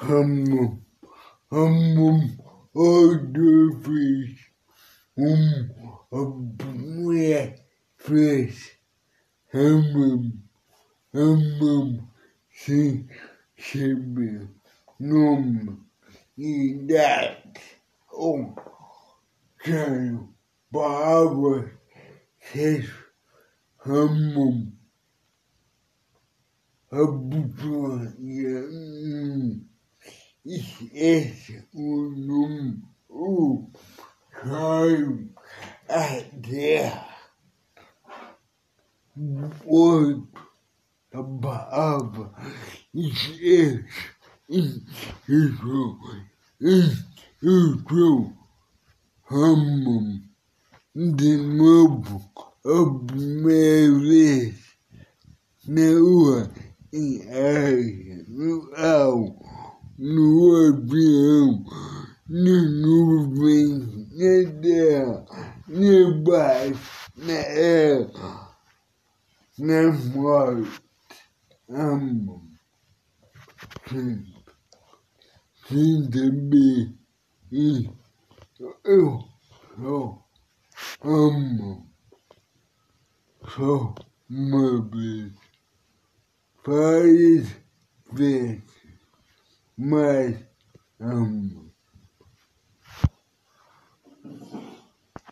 Hammum, hammum, other fish, um, a black fish, hammum, hammum, she, she, num, eat that, oh, can, Barbara, says, hammum, habbutron, yeah, is unum up time idea what above is is is is is hamam de novo obmerez na rua em área rural. no avião, na nuvem, na terra, na paz, na erra, na morte. Amo. Sempre. Sinta bem. E eu só amo. Só uma vez. Várias vezes. mas. Hum,